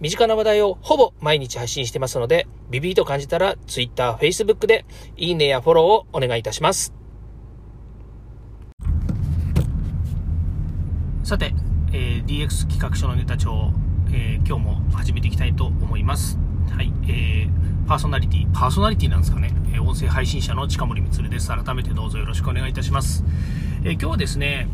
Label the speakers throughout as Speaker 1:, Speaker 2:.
Speaker 1: 身近な話題をほぼ毎日配信してますので、ビビーと感じたら Twitter、Facebook でいいねやフォローをお願いいたします。さて、えー、DX 企画書のネタ帳、えー、今日も始めていきたいと思います。はい、えー、パーソナリティ、パーソナリティなんですかね、えー、音声配信者の近森光です。改めてどうぞよろしくお願いいたします。えー、今日はですね、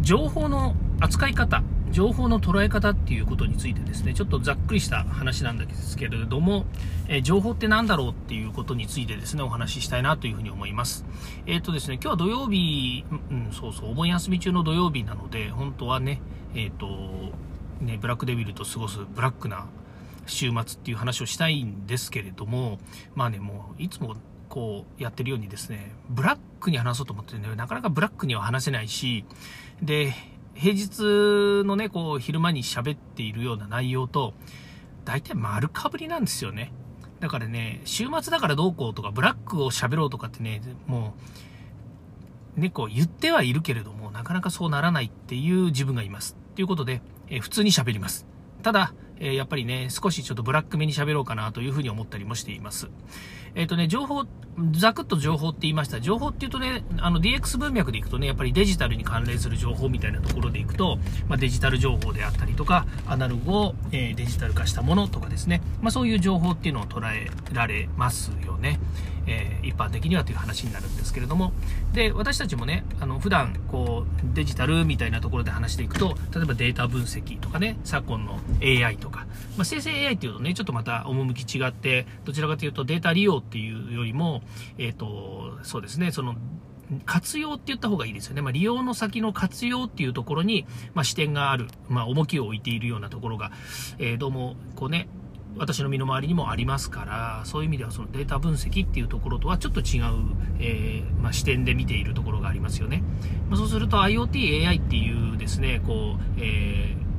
Speaker 1: 情報の扱い方、情報の捉え方っていうことについてですね、ちょっとざっくりした話なんですけれども、えー、情報って何だろうっていうことについてですね、お話ししたいなというふうに思います。えっ、ー、とですね、今日は土曜日、うん、そうそう、お盆休み中の土曜日なので、本当はね、えっ、ー、と、ね、ブラックデビルと過ごすブラックな週末っていう話をしたいんですけれども、まあね、もういつもこうやってるようにですね、ブラックに話そうと思ってね、なかなかブラックには話せないし、で、平日のね、こう、昼間に喋っているような内容と、大体丸かぶりなんですよね。だからね、週末だからどうこうとか、ブラックを喋ろうとかってね、もう、ね、こう言ってはいるけれども、なかなかそうならないっていう自分がいます。ということで、え普通に喋ります。ただ、えやっぱりね、少しちょっとブラックめに喋ろうかなというふうに思ったりもしています。えっ、ー、とね、情報、ざくっと情報って言いました。情報っていうとね、あの DX 文脈でいくとね、やっぱりデジタルに関連する情報みたいなところでいくと、まあ、デジタル情報であったりとか、アナログを、えー、デジタル化したものとかですね、まあ、そういう情報っていうのを捉えられますよね。えー、一般的にはという話になるんですけれども、で、私たちもね、あの、普段、こう、デジタルみたいなところで話していくと、例えばデータ分析とかね、昨今の AI とか、まあ、生成 AI っていうとね、ちょっとまた趣違って、どちらかというとデータ利用っていうよりも、えっ、ー、と、そうですね、その、活用って言った方がいいですよね。まあ、利用の先の活用っていうところに、まあ、視点がある、まあ、重きを置いているようなところが、えー、どうも、こうね、私の身の回りにもありますからそういう意味ではそのデータ分析っていうところとはちょっと違う、えー、まあ、視点で見ているところがありますよね、まあ、そうすると IoT、AI っていうですねこう、えー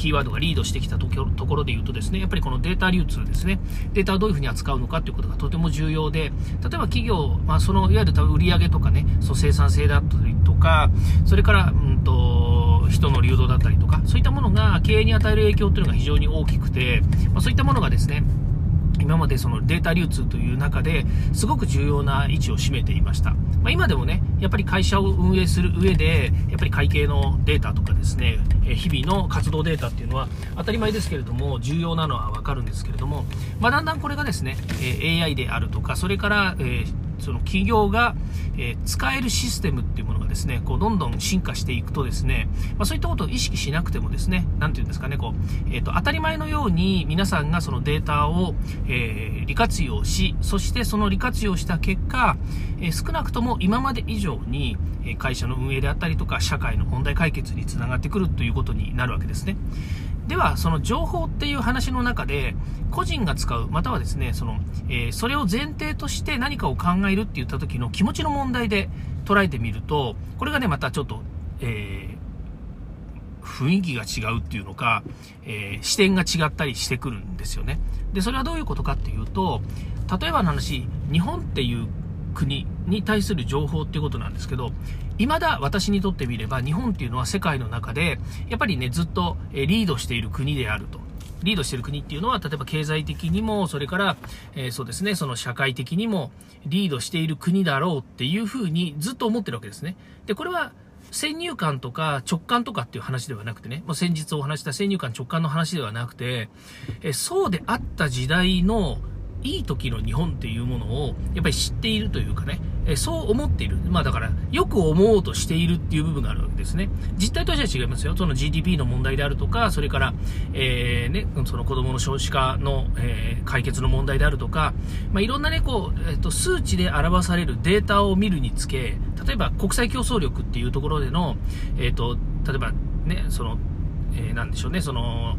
Speaker 1: キーワードがリードしてきたところで言うとですね、やっぱりこのデータ流通ですね、データをどういうふうに扱うのかということがとても重要で、例えば企業、まあ、そのいわゆる多分売上とかね、そう生産性だったりとか、それから、うんと、人の流動だったりとか、そういったものが経営に与える影響というのが非常に大きくて、まあ、そういったものがですね、今までそのデータ流通という中ですごく重要な位置を占めていました。まあ、今でもね、やっぱり会社を運営する上で、やっぱり会計のデータとかですね、日々の活動データっていうのは当たり前ですけれども、重要なのはわかるんですけれども、まあ、だんだんこれがですね、AI であるとか、それから、えーその企業が、え、使えるシステムっていうものがですね、こうどんどん進化していくとですね、まあ、そういったことを意識しなくてもですね、なんていうんですかね、こう、えっ、と、当たり前のように皆さんがそのデータを、えー、利活用し、そしてその利活用した結果、え少なくとも今まで以上に、会社の運営であったりとか、社会の問題解決につながってくるということになるわけですね。では、その情報っていう話の中で、個人が使う、またはですね、その、えー、それを前提として何かを考えるって言った時の気持ちの問題で捉えてみると、これがね、またちょっと、えー、雰囲気が違うっていうのか、えー、視点が違ったりしてくるんですよね。で、それはどういうことかっていうと、例えばの話、日本っていう国に対する情報っていうことなんですけど、未だ私にとってみれば日本っていうのは世界の中で、やっぱりね、ずっとリードしている国であると。リードしている国っていうのは、例えば経済的にも、それから、えー、そうですね、その社会的にもリードしている国だろうっていうふうにずっと思ってるわけですね。で、これは先入観とか直感とかっていう話ではなくてね、もう先日お話した先入観直感の話ではなくて、えそうであった時代のいい時の日本っていうものをやっぱり知っているというかね、えそう思っている。まあだから、よく思おうとしているっていう部分があるわけですね。実態としては違いますよ。その GDP の問題であるとか、それから、えー、ね、その子供の少子化の、えー、解決の問題であるとか、まあいろんなね、こう、えっ、ー、と、数値で表されるデータを見るにつけ、例えば国際競争力っていうところでの、えっ、と、例えばね、その、えー、なんでしょうね、その、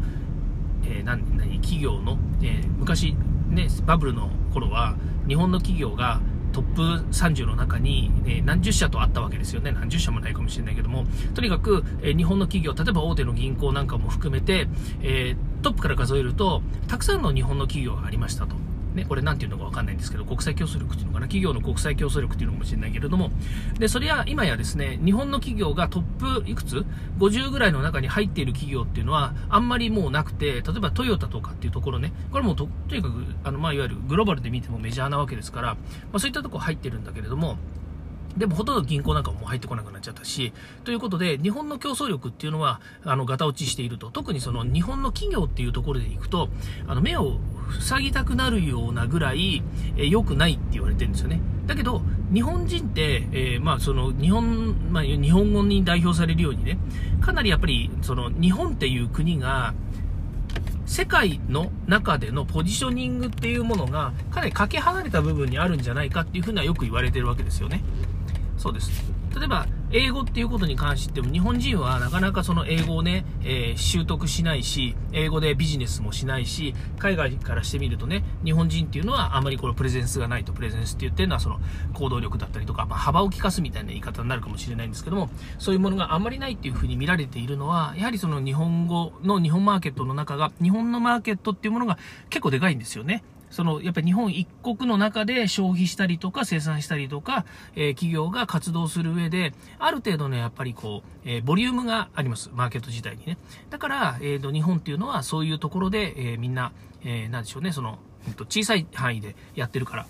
Speaker 1: えー、何、何、企業の、えー、昔、ね、バブルの頃は、日本の企業がトップ30の中に、ね、何十社とあったわけですよね。何十社もないかもしれないけども、とにかく、え、日本の企業、例えば大手の銀行なんかも含めて、え、トップから数えると、たくさんの日本の企業がありましたと。ね、これ何て言うのか分かんないんですけど、国際競争力っていうのかな、企業の国際競争力っていうのかもしれないけれども、で、それは今やですね、日本の企業がトップいくつ ?50 ぐらいの中に入っている企業っていうのは、あんまりもうなくて、例えばトヨタとかっていうところね、これもととにかく、あの、まあ、いわゆるグローバルで見てもメジャーなわけですから、まあ、そういったとこ入ってるんだけれども、でもほとんど銀行なんかも入ってこなくなっちゃったし、ということで、日本の競争力っていうのは、あの、ガタ落ちしていると。特にその日本の企業っていうところでいくと、あの、目を塞ぎたくなるようなぐらい、え、良くないって言われてるんですよね。だけど、日本人って、えー、まあ、その、日本、まあ、日本語に代表されるようにね、かなりやっぱり、その、日本っていう国が、世界の中でのポジショニングっていうものがかなりかけ離れた部分にあるんじゃないかっていうふうにはよく言われてるわけですよね。そうです。例えば、英語っていうことに関しても、日本人はなかなかその英語をね、えー、習得しないし、英語でビジネスもしないし、海外からしてみるとね、日本人っていうのはあまりこのプレゼンスがないと、プレゼンスって言ってるのはその行動力だったりとか、まあ、幅を利かすみたいな言い方になるかもしれないんですけども、そういうものがあんまりないっていうふうに見られているのは、やはりその日本語の日本マーケットの中が、日本のマーケットっていうものが結構でかいんですよね。その、やっぱり日本一国の中で消費したりとか生産したりとか、えー、企業が活動する上で、ある程度の、やっぱりこう、えー、ボリュームがあります。マーケット自体にね。だから、えっ、ー、と、日本っていうのはそういうところで、えみんな、えなんでしょうね、その、小さい範囲でやってるから、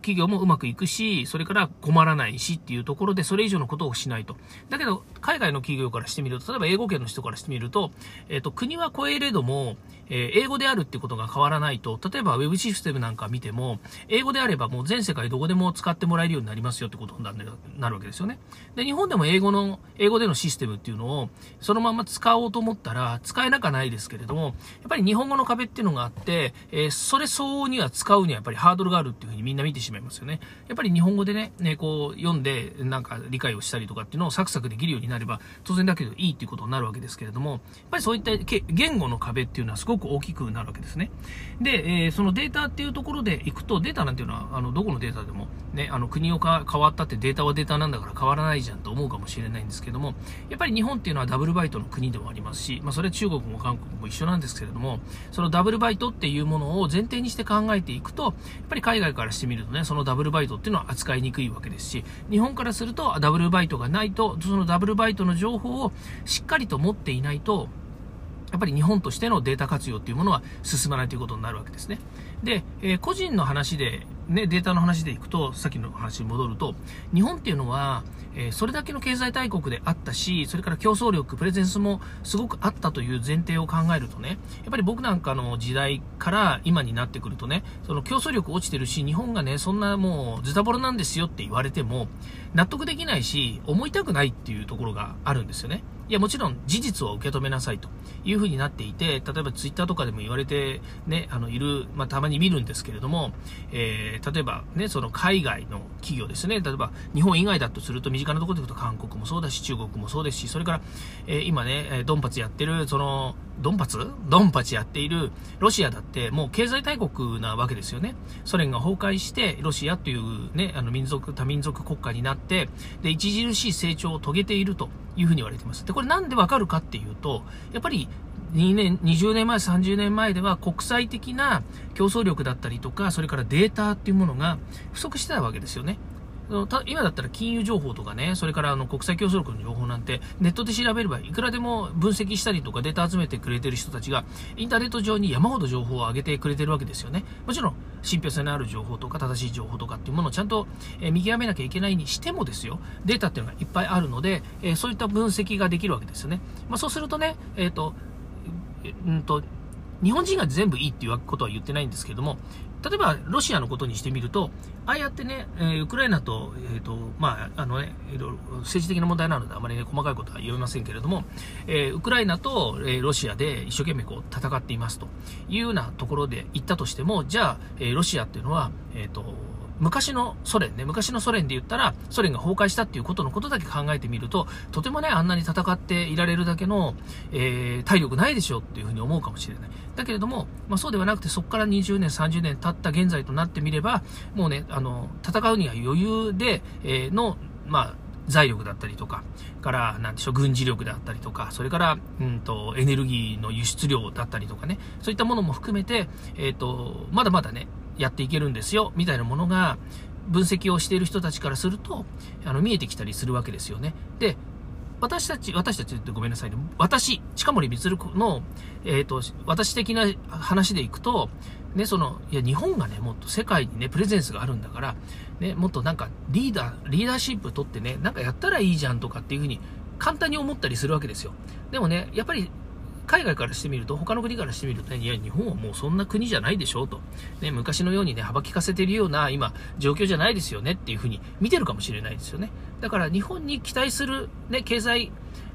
Speaker 1: 企業もうまくいくし、それから困らないしっていうところで、それ以上のことをしないと。だけど、海外の企業からしてみると、例えば英語圏の人からしてみると、えっ、ー、と、国は超えれども、えー、英語であるってことが変わらないと、例えば Web システムなんか見ても、英語であればもう全世界どこでも使ってもらえるようになりますよってことになるわけですよね。で、日本でも英語の、英語でのシステムっていうのを、そのまま使おうと思ったら、使えなくないですけれども、やっぱり日本語の壁っていうのがあって、えー、それ相応には使うにはやっぱりハードルがあるっていうふうにみんな見てしまういますよね。やっぱり日本語でね、ね、こう読んでなんか理解をしたりとかっていうのをサクサクできるようになれば、当然だけどいいっていうことになるわけですけれども、やっぱりそういった言語の壁っていうのはすごく大きくなるわけですね。で、えー、そのデータっていうところでいくと、データなんていうのは、あの、どこのデータでも、ね、あの、国をか変わったってデータはデータなんだから変わらないじゃんと思うかもしれないんですけども、やっぱり日本っていうのはダブルバイトの国でもありますし、まあ、それは中国も韓国も一緒なんですけれども、そのダブルバイトっていうものを前提にして考えていくと、やっぱり海外からしてみるとね、そのダブルバイトっていうのは扱いにくいわけですし、日本からするとダブルバイトがないと、そのダブルバイトの情報をしっかりと持っていないと、やっぱり日本としてのデータ活用っていうものは進まないということになるわけですね。で、えー、個人の話で、ね、データの話でいくと、さっきの話に戻ると、日本っていうのは、えー、それだけの経済大国であったし、それから競争力、プレゼンスもすごくあったという前提を考えるとね、やっぱり僕なんかの時代から今になってくるとね、その競争力落ちてるし、日本がね、そんなもうズタボロなんですよって言われても、納得できないし、思いたくないっていうところがあるんですよね。いや、もちろん事実を受け止めなさいというふうになっていて、例えばツイッターとかでも言われて、ね、あの、いる、まあ、たまに見るんですけれども、えー、例えばね、その海外の企業ですね、例えば日本以外だとすると身近なところでいくと韓国もそうだし、中国もそうですし、それから、えー、今ね、ドンパツやってる、その、ドンパツ？ドンパチやっているロシアだってもう経済大国なわけですよね。ソ連が崩壊して、ロシアというね、あの民族、多民族国家になって、で、著しい成長を遂げているというふうに言われています。で、これなんでわかるかっていうと、やっぱり2年、20年前、30年前では国際的な競争力だったりとか、それからデータっていうものが不足してたわけですよね。今だったら金融情報とかね、それからあの国際競争力の情報なんてネットで調べればいくらでも分析したりとかデータ集めてくれてる人たちがインターネット上に山ほど情報を上げてくれてるわけですよね。もちろん信憑性のある情報とか正しい情報とかっていうものをちゃんと、見極めなきゃいけないにしてもですよ、データっていうのがいっぱいあるので、そういった分析ができるわけですよね。まあ、そうするとね、えっ、ー、と、うんと、日本人が全部いいっていうことは言ってないんですけども、例えばロシアのことにしてみると、ああやってね、えー、ウクライナと、え、ー、と、まあ、あのね、政治的な問題なのであまりね、細かいことは言えませんけれども、えー、ウクライナと、えロシアで一生懸命こう戦っていますというようなところで言ったとしても、じゃあ、えロシアっていうのは、えっ、と、昔のソ連ね、昔のソ連で言ったら、ソ連が崩壊したっていうことのことだけ考えてみると、とてもね、あんなに戦っていられるだけの、えー、体力ないでしょっていうふうに思うかもしれない。だけれども、まあ、そうではなくて、そこから20年、30年経った現在となってみれば、もうね、あの、戦うには余裕で、えー、の、まあ、財力だったりとか、から、なんでしょう、軍事力であったりとか、それから、うんと、エネルギーの輸出量だったりとかね、そういったものも含めて、えっ、ー、と、まだまだね、やっていけるんですよ、みたいなものが、分析をしている人たちからすると、あの、見えてきたりするわけですよね。で、私たち、私たちってごめんなさいね。私、近森光の、えっ、ー、と、私的な話でいくと、ね、その、いや、日本がね、もっと世界にね、プレゼンスがあるんだから、ね、もっとなんか、リーダー、リーダーシップ取ってね、なんかやったらいいじゃんとかっていうふうに、簡単に思ったりするわけですよ。でもね、やっぱり、海外からしてみると、他の国からしてみるとね、いや、日本はもうそんな国じゃないでしょうと。ね、昔のようにね、幅利かせてるような、今、状況じゃないですよねっていうふうに見てるかもしれないですよね。だから日本に期待する、ね、経済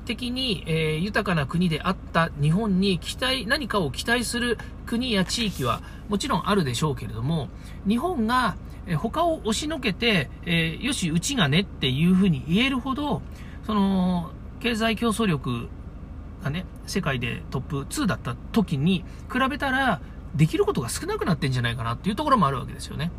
Speaker 1: 的に、えー、豊かな国であった日本に期待、何かを期待する国や地域はもちろんあるでしょうけれども、日本が、え他を押しのけて、えー、よし、うちがねっていうふうに言えるほど、その、経済競争力がね、世界でトップ2だった時に比べたら、できることが少なくなってんじゃないかなっていうところもあるわけですよね。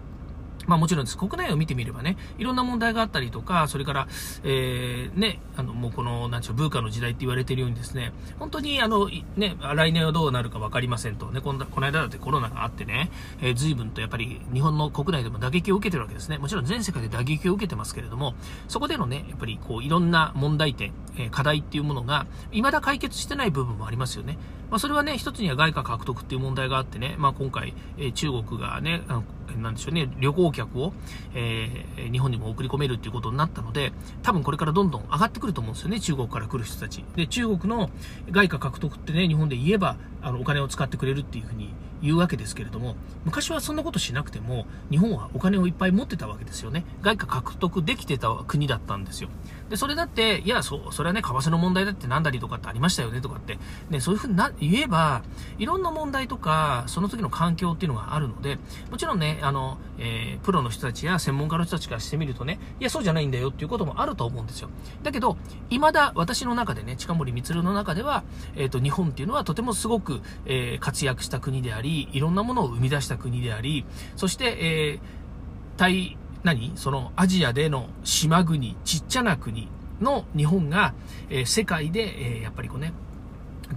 Speaker 1: まあもちろんです。国内を見てみればね、いろんな問題があったりとか、それから、えー、ね、あの、もうこの、なんでしょう、ブーの時代って言われてるようにですね、本当にあの、ね、来年はどうなるか分かりませんと、ね、このこの間だってコロナがあってね、えー、随分とやっぱり日本の国内でも打撃を受けてるわけですね。もちろん全世界で打撃を受けてますけれども、そこでのね、やっぱりこう、いろんな問題点、えー、課題っていうものが、未だ解決してない部分もありますよね。まあ、それはね、一つには外貨獲得っていう問題があってね、まあ、今回、えー、中国がね、あのなんでしょうね、旅行客を、えー、日本にも送り込めるっていうことになったので、多分これからどんどん上がってくると思うんですよね、中国から来る人たち。で、中国の外貨獲得ってね、日本で言えば、あの、お金を使ってくれるっていうふうに言うわけですけれども、昔はそんなことしなくても、日本はお金をいっぱい持ってたわけですよね。外貨獲得できてた国だったんですよ。で、それだって、いや、そ、それはね、為替の問題だってなんだりとかってありましたよねとかって、ね、そういうふうにな、言えば、いろんな問題とか、その時の環境っていうのがあるので、もちろんね、あの、えー、プロの人たちや専門家の人たちからしてみるとね、いや、そうじゃないんだよっていうこともあると思うんですよ。だけど、未だ私の中でね、近森光の中では、えっ、ー、と、日本っていうのはとてもすごく、えー、活躍した国であり、いろんなものを生み出した国であり、そして、えー、対、何？そのアジアでの島国、ちっちゃな国の日本が、えー、世界で、えー、やっぱりこうね、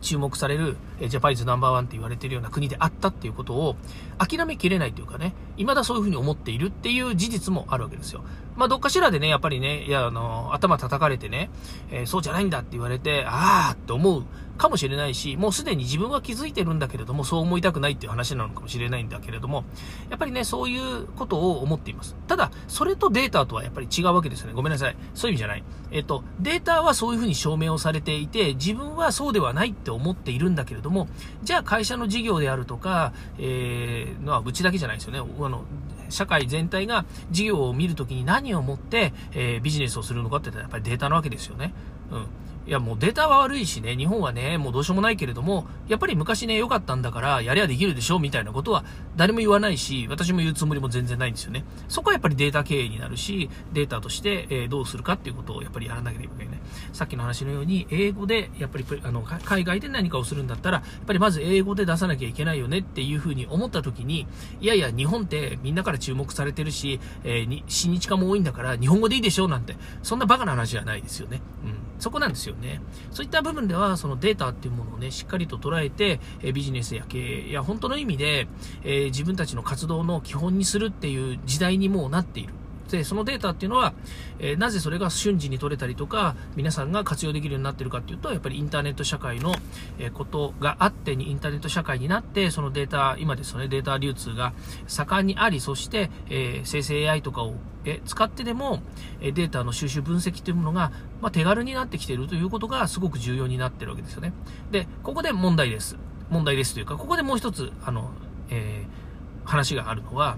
Speaker 1: 注目される、えジャパニーズナンバーワンって言われてるような国であったっていうことを諦めきれないというかね、未だそういうふうに思っているっていう事実もあるわけですよ。まあ、どっかしらでね、やっぱりね、いや、あの、頭叩かれてね、えー、そうじゃないんだって言われて、あーって思うかもしれないし、もうすでに自分は気づいてるんだけれども、そう思いたくないっていう話なのかもしれないんだけれども、やっぱりね、そういうことを思っています。ただ、それとデータとはやっぱり違うわけですよね。ごめんなさい。そういう意味じゃない。えっ、と、データはそういうふうに証明をされていて、自分はそうではないって思っているんだけれども、じゃあ会社の事業であるとか、えー、のはうちだけじゃないですよね。あの、社会全体が事業を見るときに何をもって、えー、ビジネスをするのかってやっぱりデータなわけですよね。うん。いやもうデータは悪いしね、日本はね、もうどうしようもないけれども、やっぱり昔ね、良かったんだから、やりゃできるでしょ、みたいなことは誰も言わないし、私も言うつもりも全然ないんですよね。そこはやっぱりデータ経営になるし、データとして、え、どうするかっていうことをやっぱりやらなければいけない。さっきの話のように、英語で、やっぱり、あの、海外で何かをするんだったら、やっぱりまず英語で出さなきゃいけないよねっていうふうに思った時に、いやいや、日本ってみんなから注目されてるし、えー、親日家も多いんだから、日本語でいいでしょなんて、そんなバカな話じゃないですよね。うん。そこなんですよね。そういった部分では、そのデータっていうものをね、しっかりと捉えて、えビジネスや経営や本当の意味で、えー、自分たちの活動の基本にするっていう時代にもうなっている。で、そのデータっていうのは、えー、なぜそれが瞬時に取れたりとか、皆さんが活用できるようになってるかっていうと、やっぱりインターネット社会の、え、ことがあってに、インターネット社会になって、そのデータ、今ですね、データ流通が盛んにあり、そして、えー、生成 AI とかを、え使ってでも、えデータの収集分析というものが、まあ、手軽になってきているということがすごく重要になってるわけですよね。で、ここで問題です。問題ですというか、ここでもう一つ、あの、えー話があるのは、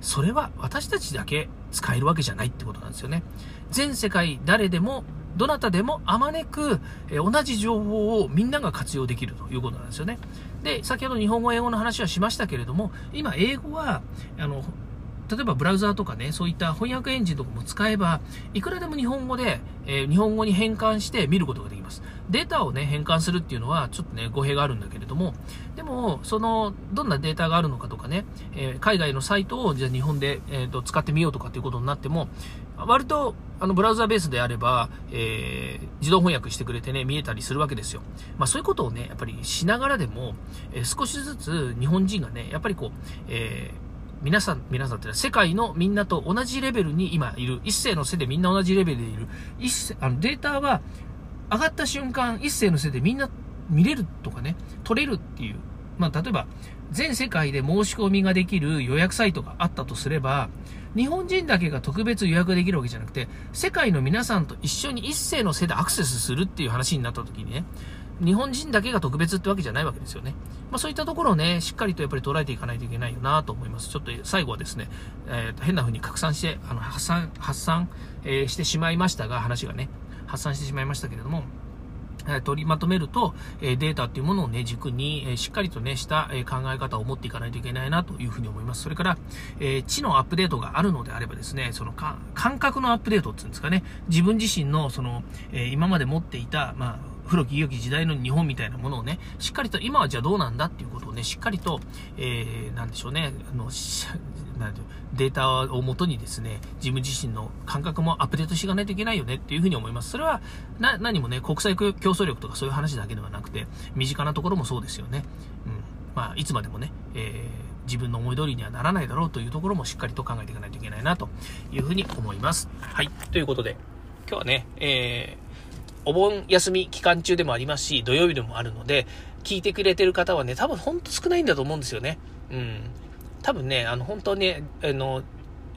Speaker 1: それは私たちだけ使えるわけじゃないってことなんですよね。全世界誰でも、どなたでもあまねく、え同じ情報をみんなが活用できるということなんですよね。で、先ほど日本語、英語の話はしましたけれども、今、英語は、あの、例えばブラウザーとかね、そういった翻訳エンジンとかも使えば、いくらでも日本語で、えー、日本語に変換して見ることができます。データをね、変換するっていうのは、ちょっとね、語弊があるんだけれども、でも、その、どんなデータがあるのかとかね、えー、海外のサイトを、じゃあ日本で、えーと、使ってみようとかっていうことになっても、割と、あの、ブラウザーベースであれば、えー、自動翻訳してくれてね、見えたりするわけですよ。まあ、そういうことをね、やっぱりしながらでも、えー、少しずつ日本人がね、やっぱりこう、えー皆さん、皆さんってのは世界のみんなと同じレベルに今いる。一世の背でみんな同じレベルでいる。一世、あのデータは上がった瞬間、一世の背でみんな見れるとかね、取れるっていう。まあ、例えば、全世界で申し込みができる予約サイトがあったとすれば、日本人だけが特別予約できるわけじゃなくて、世界の皆さんと一緒に一斉のせいでアクセスするっていう話になった時にね、日本人だけが特別ってわけじゃないわけですよね。まあそういったところをね、しっかりとやっぱり捉えていかないといけないよなと思います。ちょっと最後はですね、えー、変な風に拡散して、あの、発散、発散、えー、してしまいましたが、話がね、発散してしまいましたけれども、取りまとめると、データっていうものをね、軸に、しっかりとね、した考え方を持っていかないといけないなというふうに思います。それから、知のアップデートがあるのであればですね、その感覚のアップデートっていうんですかね、自分自身のその、今まで持っていた、まあ、古き良き時代の日本みたいなものをね、しっかりと今はじゃあどうなんだっていうことをね、しっかりと、えー、なんでしょうね、あの、なんデータをもとにですね、自分自身の感覚もアップデートしていかないといけないよねっていうふうに思います。それは、な、何もね、国際競争力とかそういう話だけではなくて、身近なところもそうですよね。うん。まあ、いつまでもね、えー、自分の思い通りにはならないだろうというところもしっかりと考えていかないといけないなというふうに思います。はい。ということで、今日はね、えー、お盆休み期間中でもありますし、土曜日でもあるので、聞いてくれてる方はね、多分ほんと少ないんだと思うんですよね。うん。多分ね、あの、本当ね、あの、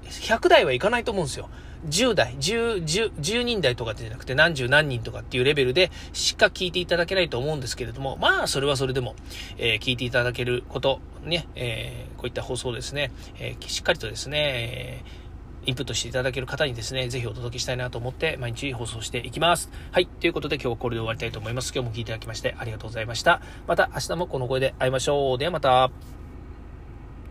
Speaker 1: 100台はいかないと思うんですよ。10代、10、10、10人台とかじゃなくて何十何人とかっていうレベルでしか聞いていただけないと思うんですけれども、まあ、それはそれでも、えー、聞いていただけること、ね、えー、こういった放送ですね、えー、しっかりとですね、えーインプットしていただける方にですね、ぜひお届けしたいなと思って毎日放送していきます。はい。ということで今日はこれで終わりたいと思います。今日も聴いていただきましてありがとうございました。また明日もこの声で会いましょう。ではまた。